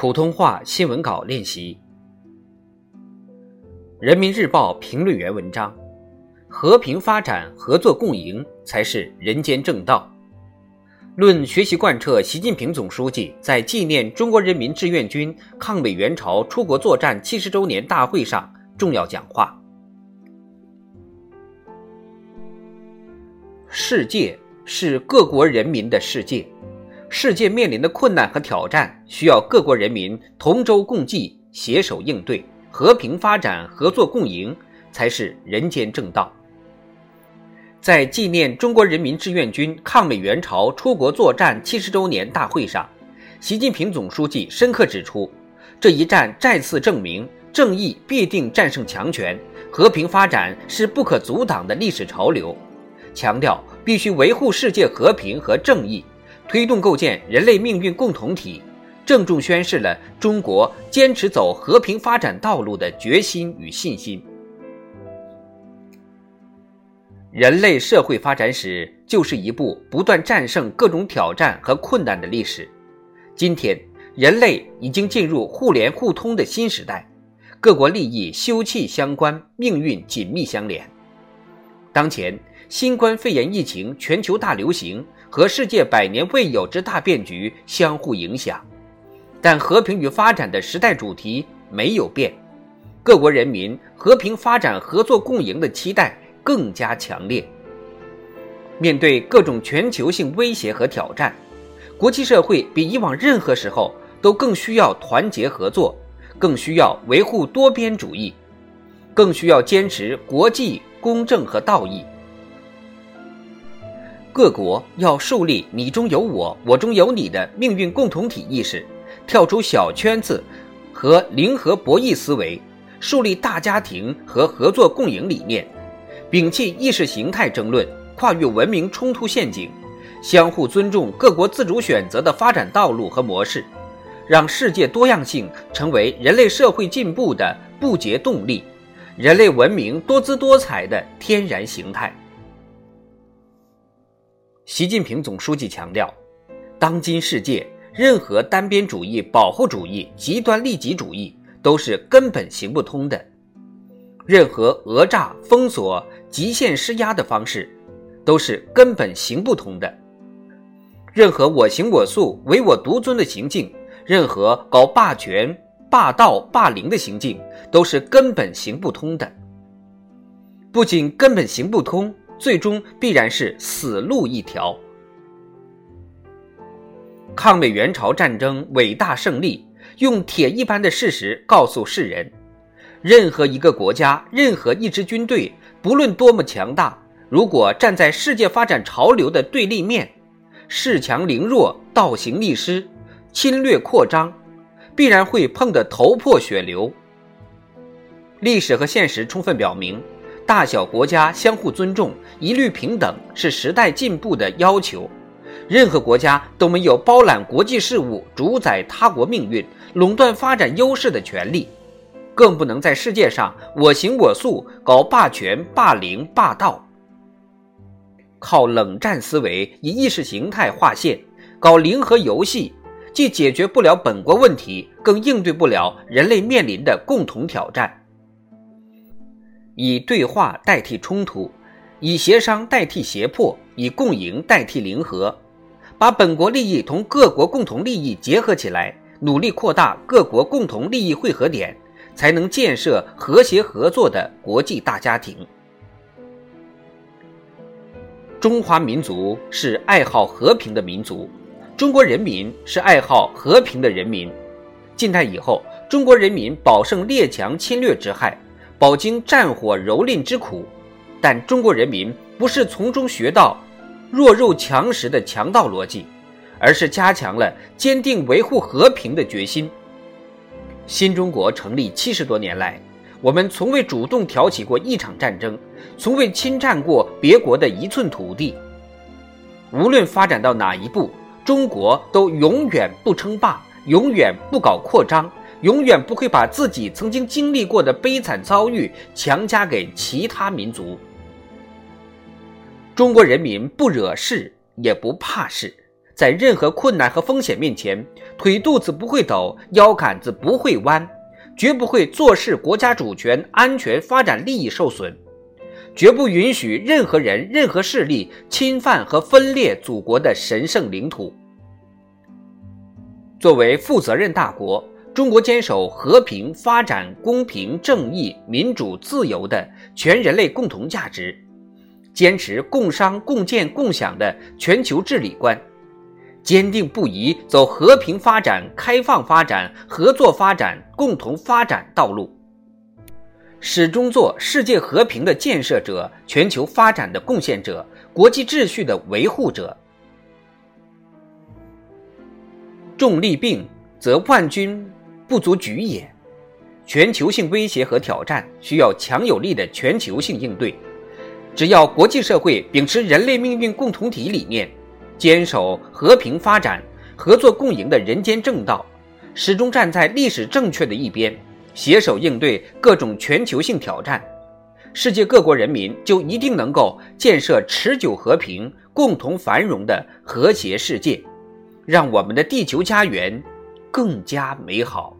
普通话新闻稿练习。人民日报评论员文章：和平发展、合作共赢才是人间正道。论学习贯彻习近平总书记在纪念中国人民志愿军抗美援朝出国作战七十周年大会上重要讲话。世界是各国人民的世界。世界面临的困难和挑战，需要各国人民同舟共济、携手应对，和平发展、合作共赢才是人间正道。在纪念中国人民志愿军抗美援朝出国作战七十周年大会上，习近平总书记深刻指出，这一战再次证明正义必定战胜强权，和平发展是不可阻挡的历史潮流，强调必须维护世界和平和正义。推动构建人类命运共同体，郑重宣示了中国坚持走和平发展道路的决心与信心。人类社会发展史就是一部不断战胜各种挑战和困难的历史。今天，人类已经进入互联互通的新时代，各国利益休戚相关，命运紧密相连。当前，新冠肺炎疫情全球大流行。和世界百年未有之大变局相互影响，但和平与发展的时代主题没有变，各国人民和平发展、合作共赢的期待更加强烈。面对各种全球性威胁和挑战，国际社会比以往任何时候都更需要团结合作，更需要维护多边主义，更需要坚持国际公正和道义。各国要树立“你中有我，我中有你”的命运共同体意识，跳出小圈子和零和博弈思维，树立大家庭和合作共赢理念，摒弃意识形态争论，跨越文明冲突陷阱，相互尊重各国自主选择的发展道路和模式，让世界多样性成为人类社会进步的不竭动力，人类文明多姿多彩的天然形态。习近平总书记强调，当今世界，任何单边主义、保护主义、极端利己主义都是根本行不通的；任何讹诈、封锁、极限施压的方式，都是根本行不通的；任何我行我素、唯我独尊的行径，任何搞霸权、霸道、霸凌的行径，都是根本行不通的。不仅根本行不通。最终必然是死路一条。抗美援朝战争伟大胜利，用铁一般的事实告诉世人：任何一个国家，任何一支军队，不论多么强大，如果站在世界发展潮流的对立面，恃强凌弱、倒行逆施、侵略扩张，必然会碰得头破血流。历史和现实充分表明。大小国家相互尊重、一律平等是时代进步的要求。任何国家都没有包揽国际事务、主宰他国命运、垄断发展优势的权利，更不能在世界上我行我素、搞霸权、霸凌、霸道。靠冷战思维、以意识形态划线、搞零和游戏，既解决不了本国问题，更应对不了人类面临的共同挑战。以对话代替冲突，以协商代替胁迫，以共赢代替零和，把本国利益同各国共同利益结合起来，努力扩大各国共同利益汇合点，才能建设和谐合作的国际大家庭。中华民族是爱好和平的民族，中国人民是爱好和平的人民。近代以后，中国人民饱胜列强侵略之害。饱经战火蹂躏之苦，但中国人民不是从中学到弱肉强食的强盗逻辑，而是加强了坚定维护和平的决心。新中国成立七十多年来，我们从未主动挑起过一场战争，从未侵占过别国的一寸土地。无论发展到哪一步，中国都永远不称霸，永远不搞扩张。永远不会把自己曾经经历过的悲惨遭遇强加给其他民族。中国人民不惹事，也不怕事，在任何困难和风险面前，腿肚子不会抖，腰杆子不会弯，绝不会坐视国家主权、安全、发展利益受损，绝不允许任何人、任何势力侵犯和分裂祖国的神圣领土。作为负责任大国，中国坚守和平、发展、公平、正义、民主、自由的全人类共同价值。坚持共商共建共享的全球治理观，坚定不移走和平发展、开放发展、合作发展、共同发展道路，始终做世界和平的建设者、全球发展的贡献者、国际秩序的维护者。重利病，则万军不足举也。全球性威胁和挑战需要强有力的全球性应对。只要国际社会秉持人类命运共同体理念，坚守和平发展、合作共赢的人间正道，始终站在历史正确的一边，携手应对各种全球性挑战，世界各国人民就一定能够建设持久和平、共同繁荣的和谐世界，让我们的地球家园更加美好。